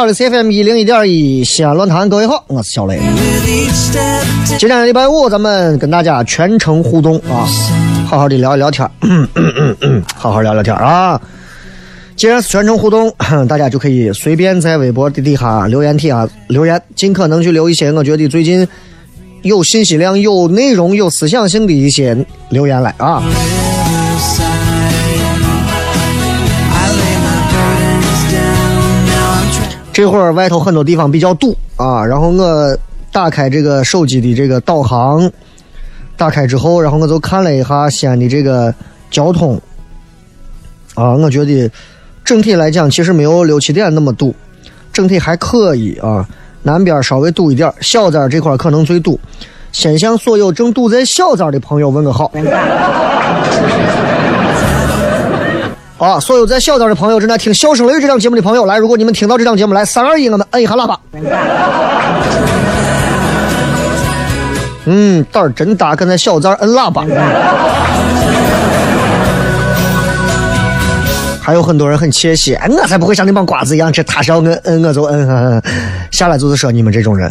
好的，C F M 一零一点一西安论坛，各位好，我是小雷。今天礼拜五，咱们跟大家全程互动啊，好好的聊一聊天儿，好好聊聊天啊。既然是全程互动，大家就可以随便在微博的底下留言帖啊留言，尽可能去留一些我觉得最近有信息量、有内容、有思想性的一些留言来啊。这会儿外头很多地方比较堵啊，然后我打开这个手机的这个导航，打开之后，然后我就看了一下西安的这个交通，啊，我觉得整体来讲其实没有六七点那么堵，整体还可以啊。南边稍微堵一点，小寨这块可能最堵。先向所有正堵在小寨的朋友问个好。啊，所有在小寨的朋友正在听《笑声雷雨》这档节目的朋友，来，如果你们听到这档节目，来三二一，我们摁一下喇叭。嗯，胆儿真大，敢在小寨摁喇叭。还有很多人很窃喜，哎我才不会像那帮瓜子一样，这他是要摁摁我就摁，呵呵下来就是说你们这种人。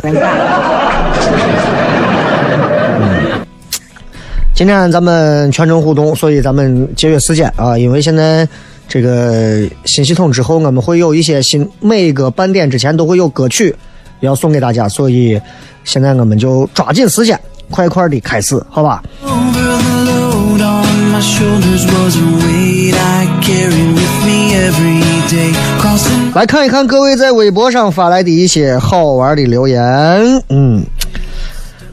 今天咱们全程互动，所以咱们节约时间啊，因为现在这个新系统之后，我们会有一些新，每个半点之前都会有歌曲要送给大家，所以现在我们就抓紧时间，快快的开始，好吧？来看一看各位在微博上发来的一些好玩的留言。嗯，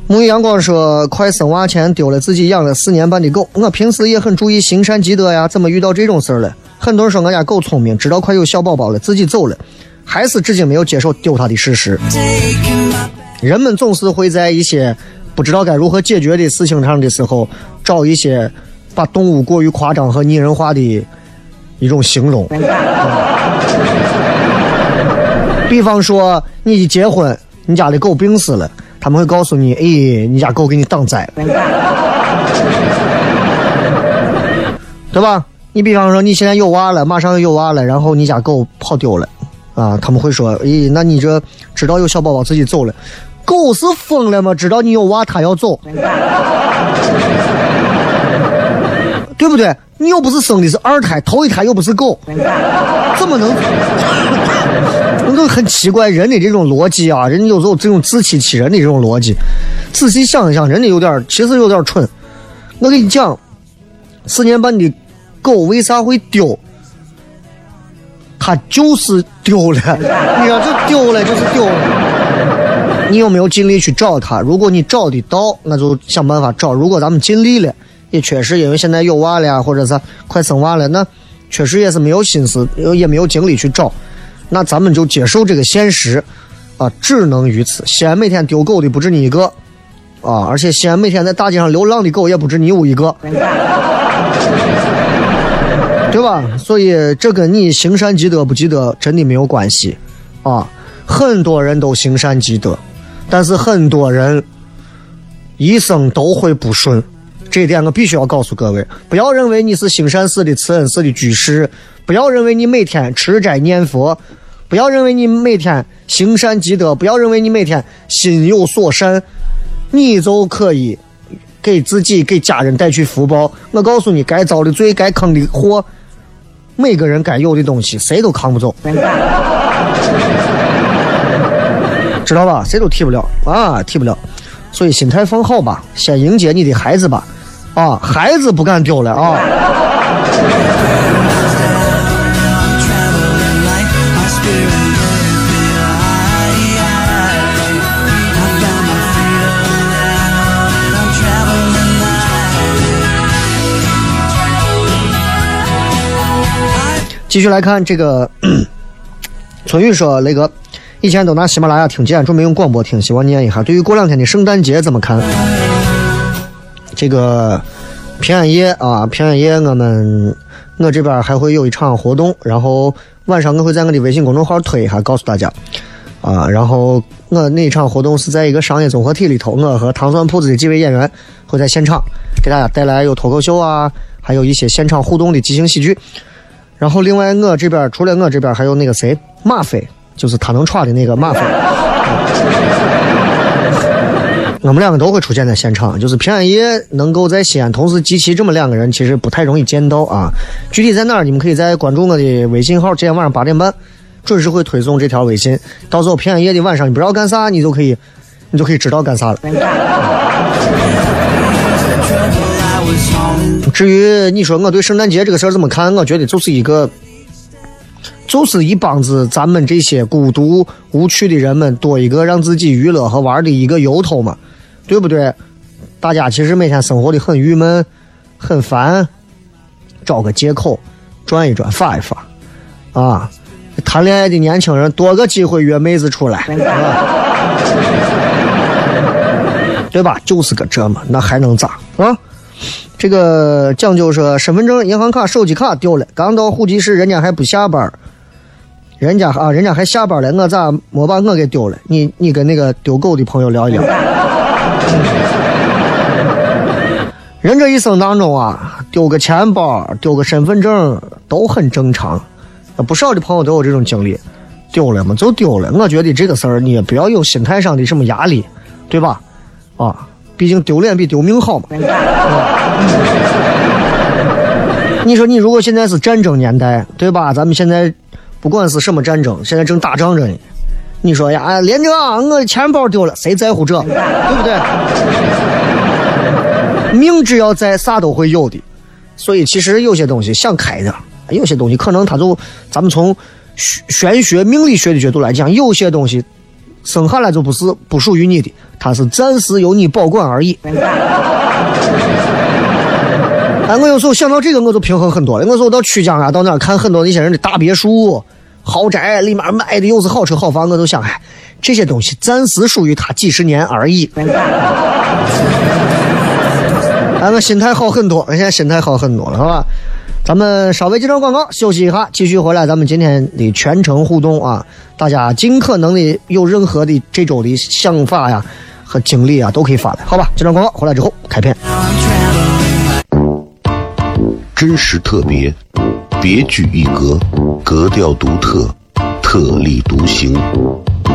沐浴阳光说，快生娃前丢了自己养了四年半的狗。我平时也很注意行善积德呀，怎么遇到这种事儿了？很多人说我家狗聪明，知道快有小宝宝了，自己走了，还是至今没有接受丢它的事实。人们总是会在一些不知道该如何解决的事情上的时候，找一些把动物过于夸张和拟人化的一种形容。比方说，你一结婚，你家的狗病死了，他们会告诉你：“哎，你家狗给你挡灾了，对吧？”你比方说，你现在有娃了，马上要有娃了，然后你家狗跑丢了，啊，他们会说：“咦，那你这知道有小宝宝自己走了，狗是疯了吗？知道你有娃，它要走，对不对？你又不是生的是二胎，头一胎又不是狗，怎么能？我就很奇怪人的这种逻辑啊，人有时候这种自欺欺人的这种逻辑，仔细想一想，人家有点儿其实有点儿蠢。我跟你讲，四年半的狗为啥会丢？它就是丢了，你看这丢了，就是丢了。你有没有尽力去找它？如果你找得到，那就想办法找；如果咱们尽力了，也确实因为现在有娃了呀，或者是快生娃了，那确实也是没有心思，也没有精力去找。那咱们就接受这个现实，啊，只能于此。西安每天丢狗的不止你一个，啊，而且西安每天在大街上流浪的狗也不止你我一个，对吧？所以这跟你行善积德不积德真的没有关系，啊，很多人都行善积德，但是很多人一生都会不顺。这一点我必须要告诉各位，不要认为你是兴善寺的慈恩寺的居士，不要认为你每天吃斋念佛，不要认为你每天行善积德，不要认为你每天心有所善，你就可以给自己给家人带去福报。我告诉你，该遭的罪，该坑的祸，每个人该有的东西，谁都扛不走，知道吧？谁都替不了啊，替不了。所以心态放好吧，先迎接你的孩子吧。啊，孩子不敢丢了啊！继续来看这个，春雨说：“雷哥，以前都拿喜马拉雅听，今天准备用广播听，希望念一下。对于过两天的圣诞节怎么看？”这个平安夜啊，平安夜我们我这边还会有一场活动，然后晚上我会在我的微信公众号推一下，告诉大家啊。然后我那一场活动是在一个商业综合体里头，我和糖蒜铺子的几位演员会在现场给大家带来有脱口秀啊，还有一些现场互动的即兴喜剧。然后另外我这边除了我这边还有那个谁马飞，就是他能闯的那个马飞。我们两个都会出现在现场，就是平安夜能够在西安同时集齐这么两个人，其实不太容易见到啊。具体在哪儿，你们可以在关注我的微信号，今天晚上八点半准时会推送这条微信。到时候平安夜的晚上，你不知道干啥，你就可以，你就可以知道干啥了。至于你说我对圣诞节这个事儿怎么看，我觉得就是一个，就是一帮子咱们这些孤独无趣的人们多一个让自己娱乐和玩的一个由头嘛。对不对？大家其实每天生活的很郁闷、很烦，找个借口转一转、发一发，啊！谈恋爱的年轻人多个机会约妹子出来，对吧？就是个这么，那还能咋啊？这个讲究说，身份证、银行卡、手机卡丢了，刚到户籍室，人家还不下班人家啊，人家还下班了，我咋没把我给丢了？你你跟那个丢狗的朋友聊一聊。人这一生当中啊，丢个钱包、丢个身份证都很正常，不少的朋友都有这种经历。丢了嘛就丢了，我觉得这个事儿你也不要有心态上的什么压力，对吧？啊，毕竟丢脸比丢命好嘛。你说你如果现在是战争年代，对吧？咱们现在不管是什么战争，现在正打仗着呢。你说呀，连长，我的钱包丢了，谁在乎这，对不对？命只要在，啥都会有的。所以其实有些东西想开点，有些东西可能它就，咱们从玄学、命理学的角度来讲，有些东西生下来就不是不属于你的，它是暂时由你保管而已。哎，我有时候想到这个，我就平衡很多了。我说我到曲江啊，到那看很多那些人的大别墅。豪宅里面买的又是好车好房，我都想，哎，这些东西暂时属于他几十年而已。咱们心态好很多，现在心态好很多了，好吧？咱们稍微接着广告，休息一下，继续回来。咱们今天的全程互动啊，大家尽可能的有任何的这周的想法呀和经历啊，都可以发来，好吧？接着广告，回来之后开片。真实特别。别具一格，格调独特，特立独行，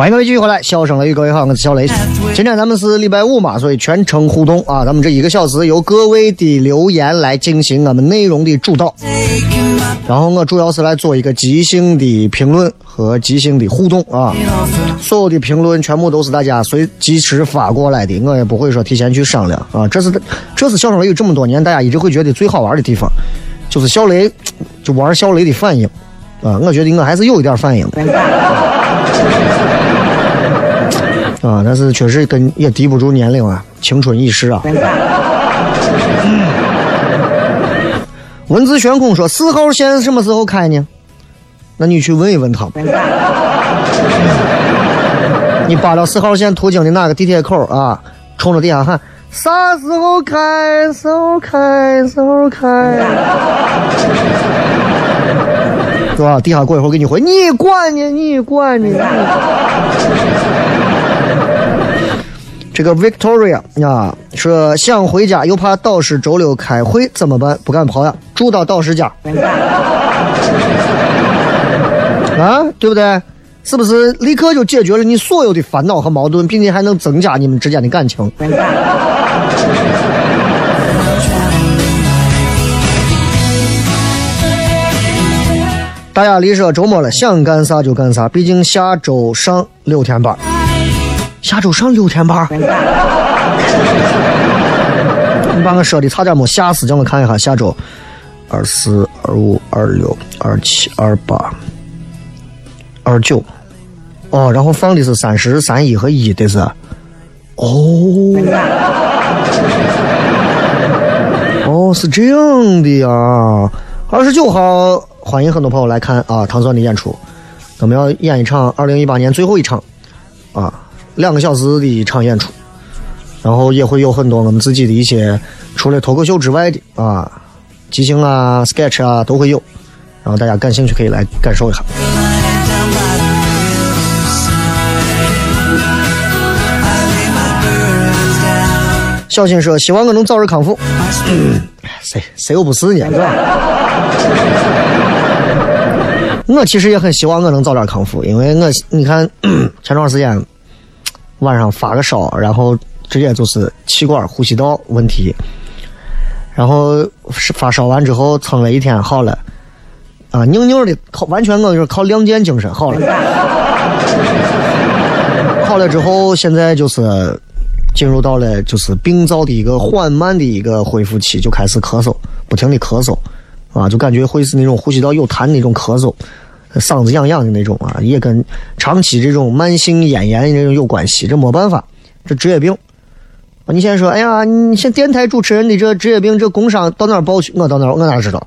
欢迎各位继续回来，笑声雷雨，各位好，我是小雷。今天咱们是礼拜五嘛，所以全程互动啊。咱们这一个小时由各位的留言来进行我们内容的主导，然后我主要是来做一个即兴的评论和即兴的互动啊。所有的评论全部都是大家随即时发过来的，我也不会说提前去商量啊。这是这是笑声雷雨这么多年大家一直会觉得最好玩的地方，就是小雷就玩小雷的反应啊。我觉得我还是有一点反应的。啊，但是确实跟也抵不住年龄啊，青春易逝啊。文字悬空说四号线什么时候开呢？那你去问一问他。你扒到四号线途经的哪个地铁口啊？冲着地下喊啥时候开？时候开？时候开？是吧？地下过一会儿给你回，你管呢？你管呢？这个 Victoria 啊，说想回家又怕导师周六开会怎么办？不敢跑呀，住到导师家。啊，对不对？是不是立刻就解决了你所有的烦恼和矛盾，并且还能增加你们之间的感情？大雅丽说周末了，想干啥就干啥，毕竟下周上六天班。下周上六天班，你把我说的差点没吓死，叫我看一下下周。二四、二五、二六、二七、二八、二九，哦，然后放的是三十三一和一的是，哦，哦，是这样的呀。二十九号欢迎很多朋友来看啊，唐钻的演出，我们要演一场二零一八年最后一场啊。两个小时的一场演出，然后也会有很多我们自己的一些除了脱口秀之外的啊，即兴啊、sketch 啊都会有，然后大家感兴趣可以来感受一下。小新说：“希望我能早日康复。”谁谁又不是呢？是吧？我其实也很希望我能早点康复，因为我你看 前段时间。晚上发个烧，然后直接就是气管呼吸道问题，然后发烧完之后撑了一天好了，啊，扭扭的靠完全我就是靠亮剑精神好了，好了之后现在就是进入到了就是病灶的一个缓慢的一个恢复期，就开始咳嗽，不停的咳嗽，啊，就感觉会是那种呼吸道有痰那种咳嗽。嗓子痒痒的那种啊，也跟长期这种慢性咽炎这种有关系，这没办法，这职业病。你先说，哎呀，你像电台主持人的这职业病，这工伤到哪报去？我到哪，我哪知道？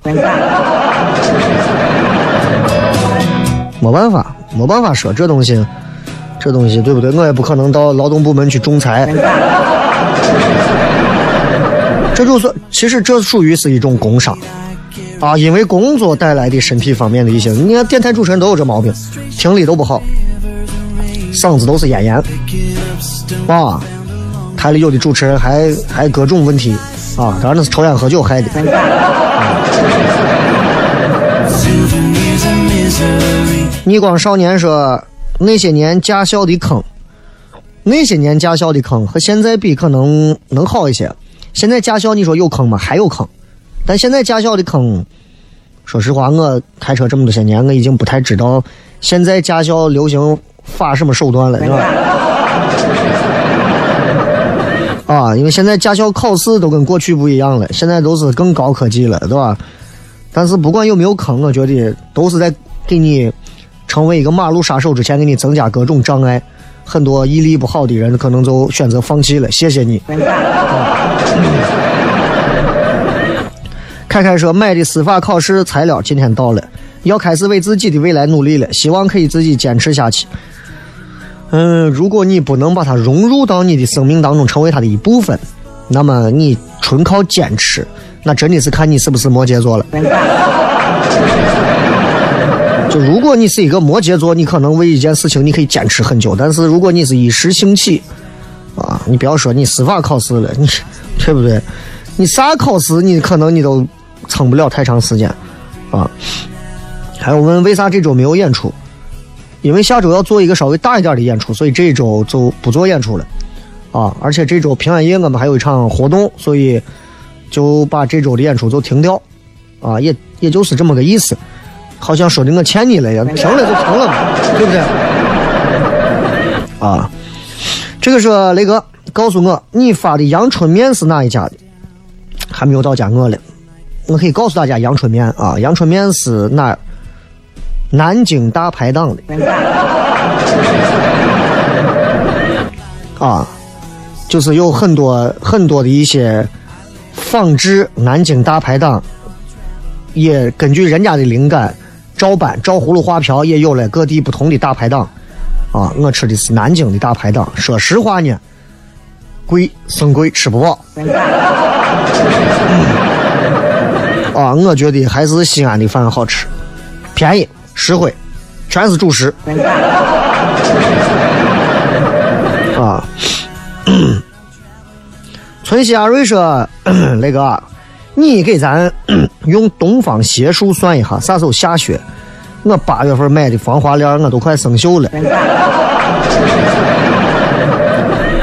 没办法，没办法说这东西，这东西对不对？我也不可能到劳动部门去仲裁。这就算，其实这属于是一种工伤。啊，因为工作带来的身体方面的一些，你看电台主持人都有这毛病，听力都不好，嗓子都是咽炎，啊，台里有的主持人还还各种问题，啊，当然那是抽烟喝酒害的。逆光少年说，那些年驾校的坑，那些年驾校的坑和现在比可能能好一些，现在驾校你说有坑吗？还有坑。但现在驾校的坑，说实话，我开车这么多些年，我已经不太知道现在驾校流行发什么手段了，是吧？啊，因为现在驾校考试都跟过去不一样了，现在都是更高科技了，对吧？但是不管有没有坑，我觉得都是在给你成为一个马路杀手之前，给你增加各种障碍。很多毅力不好的人可能就选择放弃了。谢谢你。凯凯说买的司法考试材料今天到了，要开始为自己的未来努力了，希望可以自己坚持下去。嗯，如果你不能把它融入到你的生命当中，成为它的一部分，那么你纯靠坚持，那真的是看你是不是摩羯座了。就如果你是一个摩羯座，你可能为一件事情你可以坚持很久，但是如果你是一时兴起，啊，你不要说你司法考试了，你对不对？你啥考试你可能你都撑不了太长时间，啊。还有问为啥这周没有演出？因为下周要做一个稍微大一点的演出，所以这周就不做演出了，啊。而且这周平安夜我们还有一场活动，所以就把这周的演出就停掉，啊，也也就是这么个意思。好像说的我欠你了呀，停了就停了嘛，对不对？啊，这个说雷哥，告诉我你发的阳春面是哪一家的？还没有到家我了，我可以告诉大家阳春面啊，阳春面是哪？南京大排档的。啊，就是有很多很多的一些仿制南京大排档，也根据人家的灵感。照搬照葫芦画瓢，也有了各地不同的大排档，啊，我吃的是南京的大排档。说实话呢，贵生贵，吃不饱。啊，我觉得还是西安的饭好吃，便宜实惠，全是主食。啊，春熙阿瑞说，那个。你给咱用东方邪术算一下，啥时候下雪？我八月份买的防滑链，我都快生锈了。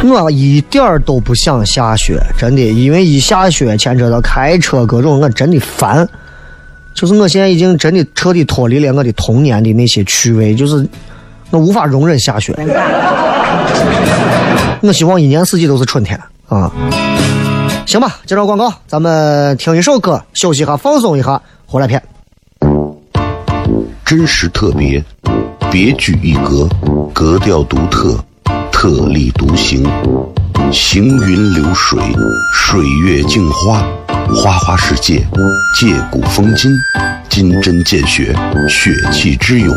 我一点儿都不想下雪，真的，因为一下雪牵扯到开车各种，我真的烦。就是我现在已经真的彻底脱离了我的童年的那些趣味，就是我无法容忍下雪。我希望一年四季都是春天啊。行吧，接着广告，咱们听一首歌，休息一下，放松一下，回来片。真实特别，别具一格，格调独特，特立独行，行云流水，水月镜花，花花世界，借古风今。金针见血，血气之勇，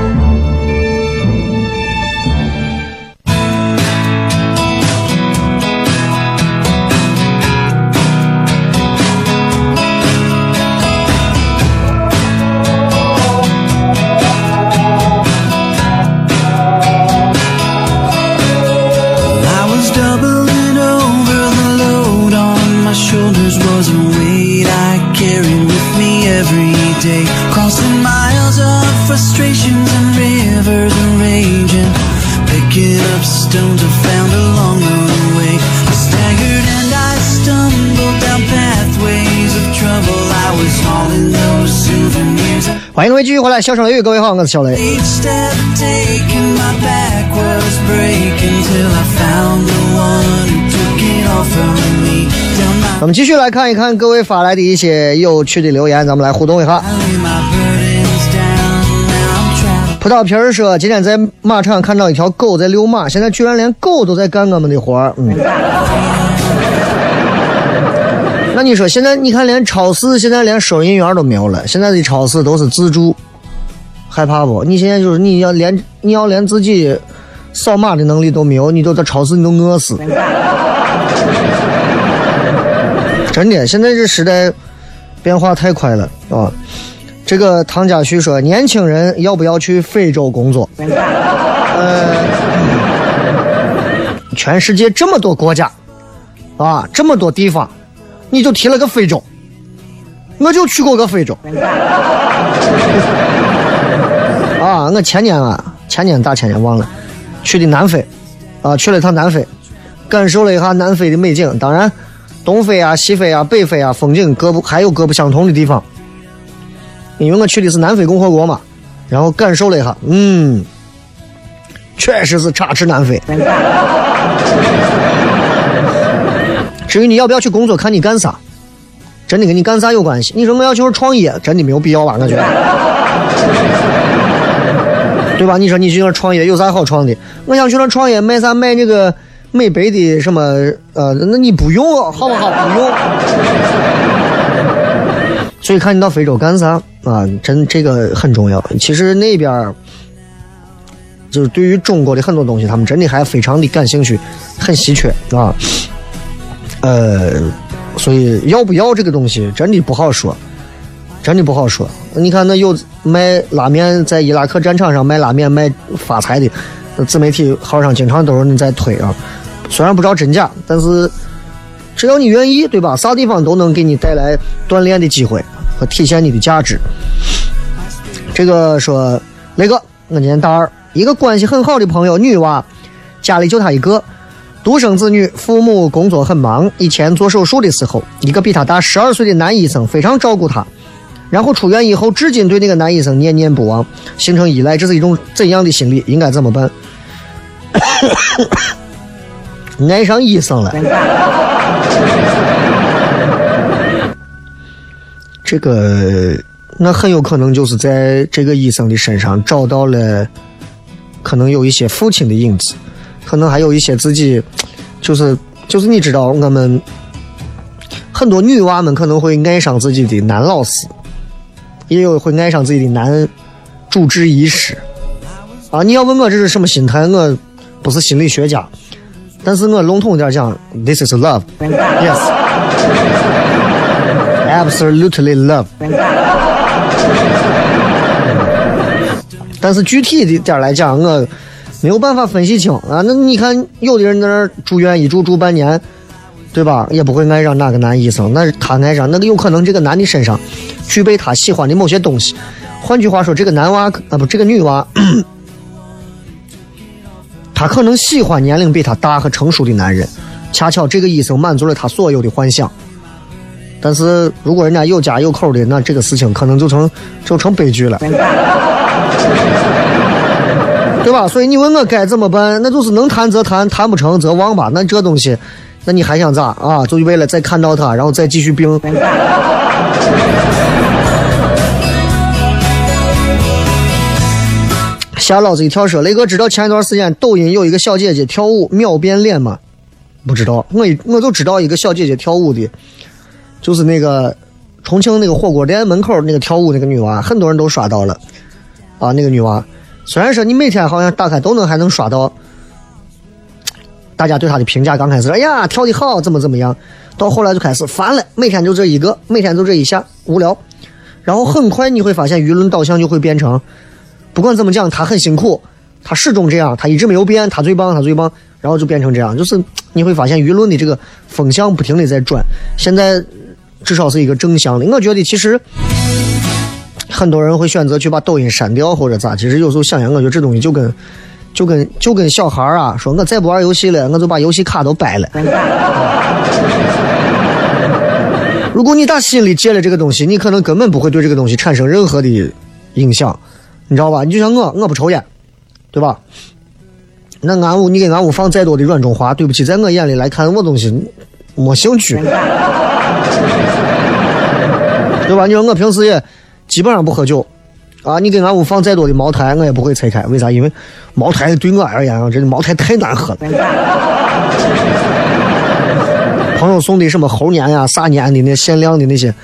欢迎各位继续回来，笑声雷雨，各位好，我是小雷。咱们继续来看一看各位发来的一些有趣的留言，咱们来互动一下。葡萄皮儿说，今天在马场看到一条狗在遛马，现在居然连狗都在干我们的活儿。嗯，那你说现在你看连超市现在连收银员都没有了，现在的超市都是自助，害怕不？你现在就是你要连你要连自己扫码的能力都没有，你都在超市你都饿死。真的，现在这时代变化太快了啊！这个唐家旭说，年轻人要不要去非洲工作？呃，全世界这么多国家啊，这么多地方，你就提了个非洲，我就去过个非洲。啊，我前年啊，前年大前年忘了，去的南非，啊，去了一趟南非，感受了一下南非的美景。当然，东非啊、西非啊、北非啊，风景各不还有各不相同的地方。因为我去的是南非共和国嘛，然后感受了一下，嗯，确实是插翅难飞。至于你要不要去工作，看你干啥，真的跟你干啥有关系。你说我要去创业，真的没有必要吧？我觉得，对吧？你说你去那创业有啥好创的？我想去那创业卖啥卖那个美白的什么呃，那你不用好不好？不用。所以看你到非洲干啥啊？真这个很重要。其实那边儿就是对于中国的很多东西，他们真的还非常的感兴趣，很稀缺啊。呃，所以要不要这个东西，真的不好说，真的不好说。你看那有卖拉面在伊拉克战场上卖拉面卖发财的，自媒体号上经常都是你在推啊。虽然不知道真假，但是只要你愿意，对吧？啥地方都能给你带来锻炼的机会和体现你的价值。这个说雷哥，我今年大二，一个关系很好的朋友，女娃，家里就她一个，独生子女，父母工作很忙。以前做手术的时候，一个比他大十二岁的男医生非常照顾他，然后出院以后，至今对那个男医生念念不忘，形成依赖，这是一种怎样的心理？应该怎么办？爱上医生了。这个那很有可能就是在这个医生的身上找到了，可能有一些父亲的影子，可能还有一些自己，就是就是你知道，我们很多女娃们可能会爱上自己的男老师，也有会爱上自己的男主治医师。啊，你要问我这是什么心态，我不是心理学家，但是我笼统点讲，this is love，yes。Absolutely love。但是具体的点来讲，我没有办法分析清啊。那你看，有的人在那儿住院一住住半年，对吧？也不会爱上哪个男医生，那是他爱上那个有可能这个男的身上具备他喜欢的某些东西。换句话说，这个男娃啊不，这个女娃，他可能喜欢年龄比他大和成熟的男人，恰巧这个医生满足了他所有的幻想。但是如果人家有家有口的，那这个事情可能就成就成悲剧了，对吧？所以你问我该怎么办，那就是能谈则谈，谈不成则忘吧。那这东西，那你还想咋啊？就为了再看到他，然后再继续病。吓老子一跳！说雷哥知道前一段时间抖音有一个小姐姐跳舞秒变脸吗？不知道，我我就知道一个小姐姐跳舞的。就是那个重庆那个火锅店门口那个跳舞那个女娃，很多人都刷到了啊。那个女娃，虽然说你每天好像打开都能还能刷到，大家对他的评价刚开始，哎呀跳的好，怎么怎么样，到后来就开始烦了，每天就这一个，每天就这一下，无聊。然后很快你会发现舆论导向就会变成，不管怎么讲，他很辛苦，他始终这样，他一直没有变，他最棒，他最棒，然后就变成这样，就是你会发现舆论的这个风向不停的在转，现在。至少是一个正向的。我觉得其实很多人会选择去把抖音删掉或者咋。其实有时候想想，我觉得这东西就跟就跟就跟小孩啊，说我再不玩游戏了，我就把游戏卡都掰了。如果你打心里戒了这个东西，你可能根本不会对这个东西产生任何的影响，你知道吧？你就像我，我不抽烟，对吧？那俺屋你给俺屋放再多的软中华，对不起，在我眼里来看，我东西没兴趣，对吧？你说我平时也基本上不喝酒，啊，你给俺屋放再多的茅台，我也不会拆开，为啥？因为茅台对我而言啊，真的茅台太难喝了。朋友送的什么猴年呀、啥年的那限量的那些。啊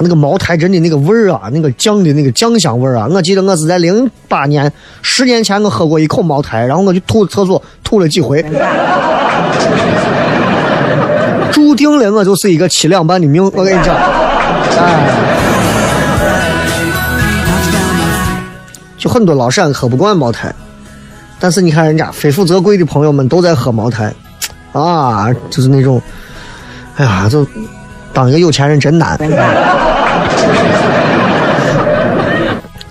那个茅台真的那个味儿啊，那个酱的那个酱香味儿啊！我记得我是在零八年，十年前我喝过一口茅台，然后我就吐厕所吐了几回，注定了我就是一个七两半的命。我跟你讲，哎，就很多老陕喝不惯茅台，但是你看人家非富则贵的朋友们都在喝茅台，啊，就是那种，哎呀，就。当一个有钱人真难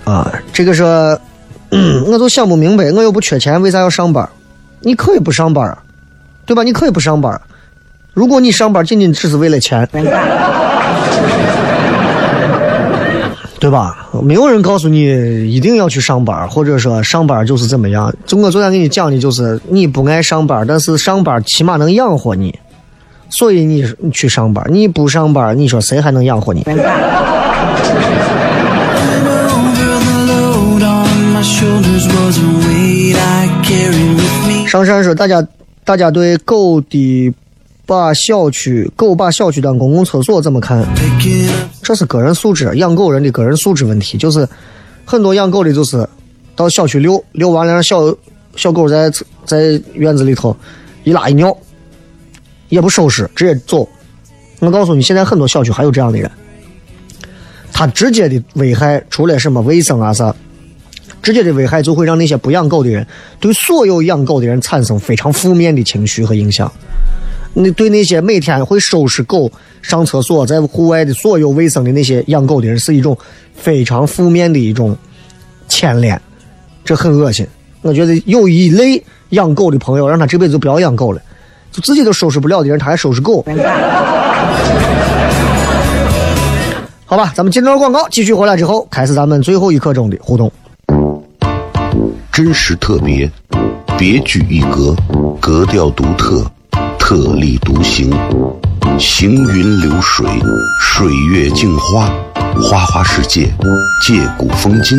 啊！这个说，我就想不明白，我又不缺钱，为啥要上班？你可以不上班，对吧？你可以不上班。如果你上班仅仅只是为了钱，对吧？没有人告诉你一定要去上班，或者说上班就是怎么样。就我昨天给你讲的，就是你不爱上班，但是上班起码能养活你。所以你你去上班，你不上班，你说谁还能养活你？上山说，大家大家对狗的把小区狗把小区当公共厕所怎么看？这是个人素质，养狗人的个人素质问题。就是很多养狗的，就是到小区遛遛完了，让小小狗在在院子里头一拉一尿。也不收拾，直接走。我告诉你，现在很多小区还有这样的人。他直接的危害，除了什么卫生啊啥，直接的危害就会让那些不养狗的人对所有养狗的人产生非常负面的情绪和影响。你对那些每天会收拾狗、上厕所、在户外的所有卫生的那些养狗的人，是一种非常负面的一种牵连，这很恶心。我觉得有一类养狗的朋友，让他这辈子就不要养狗了。就自己都收拾不了的人，他还收拾狗？好吧，咱们进段广告，继续回来之后，开始咱们最后一刻钟的互动。真实特别，别具一格，格调独特，特立独行，行云流水，水月镜花，花花世界，借古风今，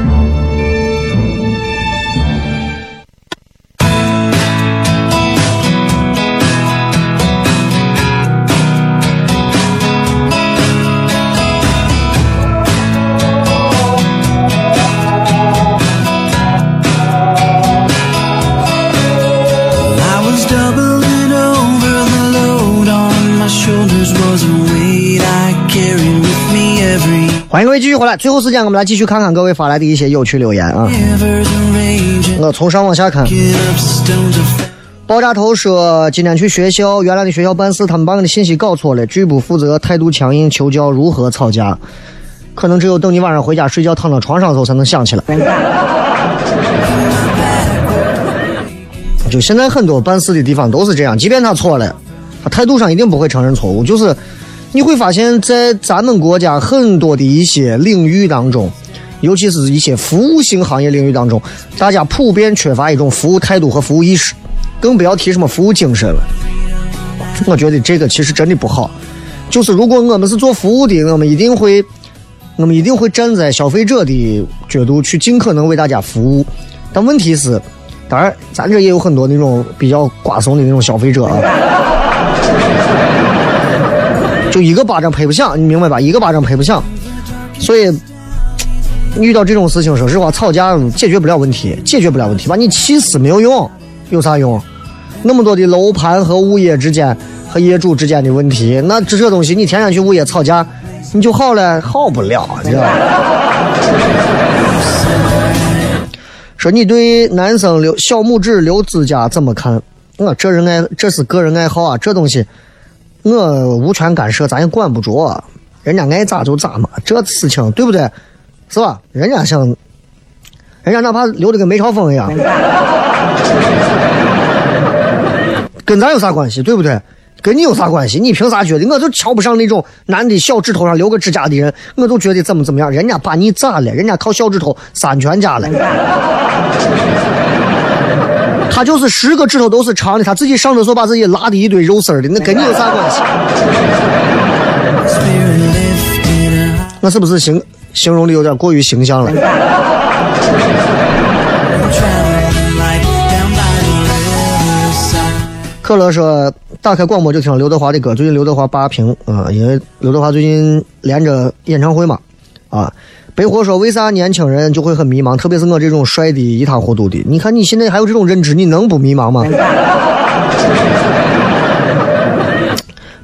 继续回来，最后时间我们来继续看看各位发来的一些有趣留言啊。我从上往下看。爆炸头说，今天去学校，原来的学校办事，他们把我的信息搞错了，拒不负责，态度强硬，求教如何吵架。可能只有等你晚上回家睡觉，躺到床上的时候才能想起来。就现在很多办事的地方都是这样，即便他错了，他态度上一定不会承认错误，就是。你会发现在咱们国家很多的一些领域当中，尤其是一些服务性行业领域当中，大家普遍缺乏一种服务态度和服务意识，更不要提什么服务精神了。我觉得这个其实真的不好。就是如果我们是做服务的，我们一定会，我们一定会站在消费者的角度去尽可能为大家服务。但问题是，当然咱这也有很多那种比较瓜怂的那种消费者啊，就一个巴掌拍不响，你明白吧？一个巴掌拍不响，所以遇到这种事情，说实话，吵架解决不了问题，解决不了问题，把你气死没有用，有啥用？那么多的楼盘和物业之间。和业主之间的问题，那这这东西你天天去物业吵架，你就好了？好不了，你知道吧？说你对男生留小拇指留指甲怎么看？我这人爱，这是个人爱好啊，这东西我无权干涉，咱也管不着，人家爱咋就咋嘛，这事情对不对？是吧？人家想，人家哪怕留的跟梅超风一样，跟咱有啥关系？对不对？跟你有啥关系？你凭啥觉得？我就瞧不上那种男的小指头上留个指甲的人，我就觉得怎么怎么样。人家把你咋了？人家靠小指头三全家了。他就是十个指头都是长的，他自己上厕所把自己拉的一堆肉丝儿的，那跟你有啥关系？我是不是形形容的有点过于形象了？可乐说：“打开广播就听刘德华的歌。最近刘德华霸屏啊，因为刘德华最近连着演唱会嘛。啊，北火说：为啥年轻人就会很迷茫？特别是我这种帅的一塌糊涂的。你看你现在还有这种认知，你能不迷茫吗？”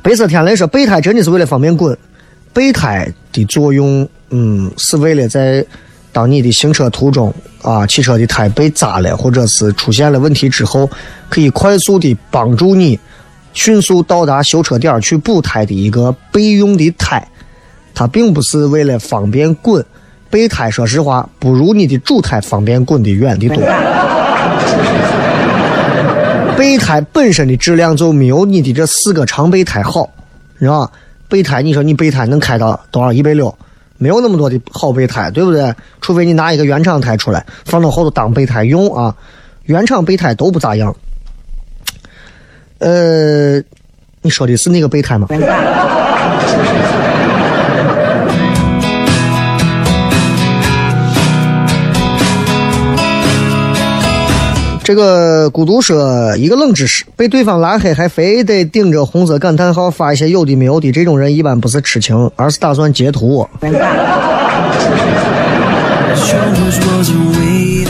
白色天雷说：“备胎真的是为了方便滚。备胎的作用，嗯，是为了在。”当你的行车途中啊，汽车的胎被扎了，或者是出现了问题之后，可以快速的帮助你迅速到达修车点去补胎的一个备用的胎。它并不是为了方便滚，备胎说实话不如你的主胎方便滚的远的多。备胎本身的质量就没有你的这四个长备胎好，是吧？备胎你说你备胎能开到多少？一百六？没有那么多的好备胎，对不对？除非你拿一个原厂胎出来，放到后头当备胎用啊。原厂备胎都不咋样。呃，你说的是那个备胎吗？这个孤独说一个冷知识：被对方拉黑还非得顶着红色感叹号发一些有的没有的，这种人一般不是痴情，而是打算截图。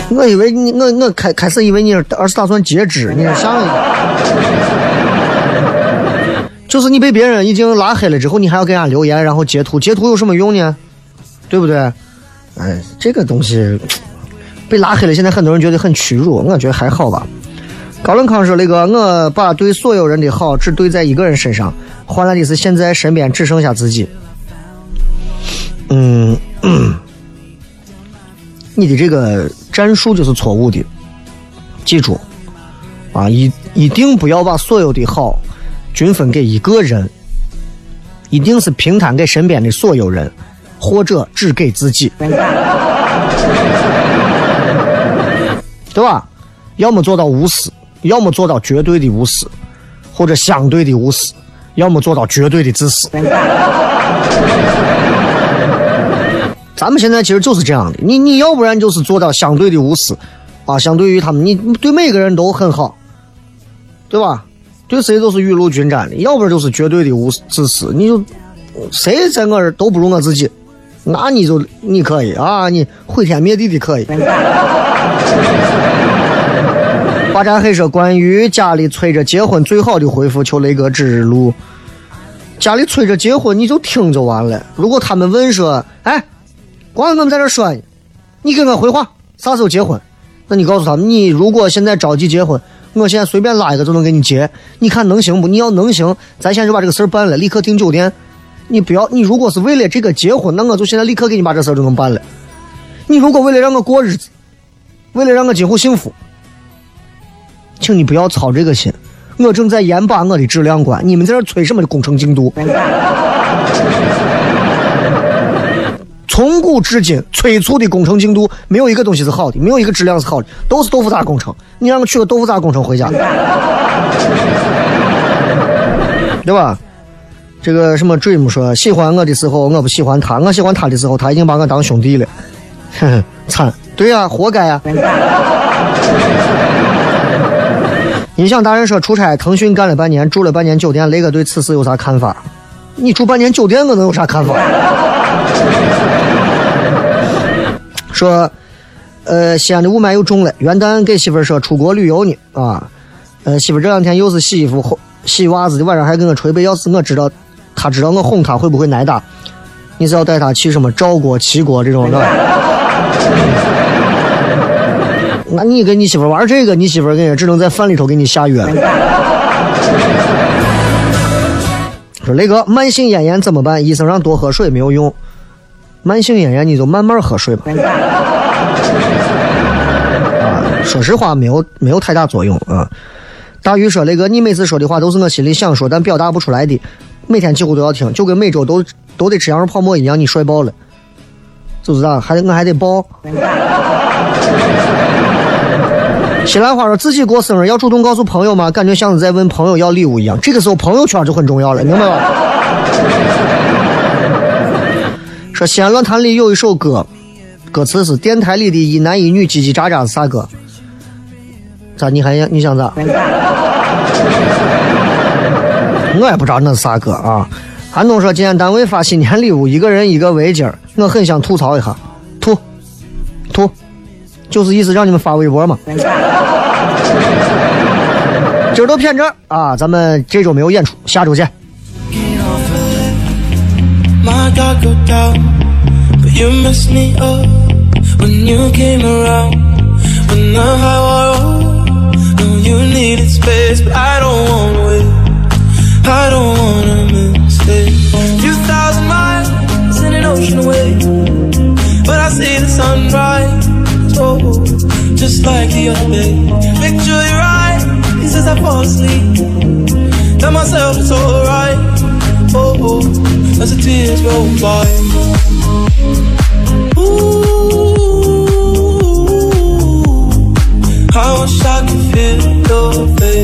我以为你，我我开开始以为你是，而是打算截肢，你是想？就是你被别人已经拉黑了之后，你还要给人家留言，然后截图，截图有什么用呢？对不对？哎，这个东西。被拉黑了，现在很多人觉得很屈辱，我觉得还好吧。高冷康说：“那个，我把对所有人的好只对在一个人身上，换来的是现在身边只剩下自己。”嗯，你的这个战术就是错误的，记住啊，一一定不要把所有的好均分给一个人，一定是平摊给身边的所有人，或者只给自己。对吧？要么做到无私，要么做到绝对的无私，或者相对的无私，要么做到绝对的自私。咱们现在其实就是这样的，你你要不然就是做到相对的无私，啊，相对于他们，你对每个人都很好，对吧？对谁都是雨露均沾的，要不然就是绝对的无自私，你就谁在我这都不如我自己，那你就你可以啊，你毁天灭地的可以。霸占黑说：“关于家里催着结婚，最好的回复求雷哥指路。家里催着结婚，你就听就完了。如果他们问说：‘哎，光我们在这说呢，你给我回话，啥时候结婚？’那你告诉他们，你如果现在着急结婚，我现在随便拉一个就能给你结。你看能行不？你要能行，咱现在就把这个事儿办了，立刻订酒店。你不要，你如果是为了。这个结婚，那我就现在立刻给你把这事儿就能办了。你如果为了。让我过日子，为了。让我今后幸福。”请你不要操这个心，我正在严把我的质量关。你们在这催什么的工程进度？从古至今，催促的工程进度没有一个东西是好的，没有一个质量是好的，都是豆腐渣工程。你让我去个豆腐渣工程回家？对吧？这个什么 dream 说喜欢我的时候我不喜欢他，我喜欢他的时候他已经把我当兄弟了，哼 哼，惨，对呀、活该呀、音响达人说出差腾讯干了半年，住了半年酒店，雷哥对此事有啥看法？你住半年酒店，我能有啥看法？说，呃，西安的雾霾又重了。元旦给媳妇儿说出国旅游呢啊，呃，媳妇这两天又是洗衣服、洗袜子的，晚上还跟我捶背。要是我知道，她知道我哄她，会不会挨打？你是要带她去什么赵国、齐国这种的？那你跟你媳妇玩这个，你媳妇儿跟只能在饭里头给你下药。说雷哥，慢性咽炎怎么办？医生让多喝水没有用。慢性咽炎你就慢慢喝水吧。啊，说实话没有没有太大作用啊。大鱼说雷哥，你每次说的话都是我心里想说但表达不出来的，每天几乎都要听，就跟每周都都得吃羊肉泡馍一样，你帅爆了，是不是啊？还得我还得爆。西兰花说自己过生日要主动告诉朋友吗？感觉像是在问朋友要礼物一样。这个时候朋友圈就很重要了，明白吗？说西安论坛里有一首歌，歌词是电台里的一男一女叽叽喳喳是啥歌？咋你还想你想咋？我也不知道那是啥歌啊。韩东说今天单位发新年礼物，一个人一个围巾我很想吐槽一下，吐吐，就是意思让你们发微博嘛。今儿都骗这儿啊！咱们这周没有演出，下周见。I don't wanna miss. Few thousand miles an ocean away, like the other day. Picture your eyes as I fall asleep. Tell myself it's alright. Oh, oh, as the tears roll by. Ooh, I wish I could feel your face.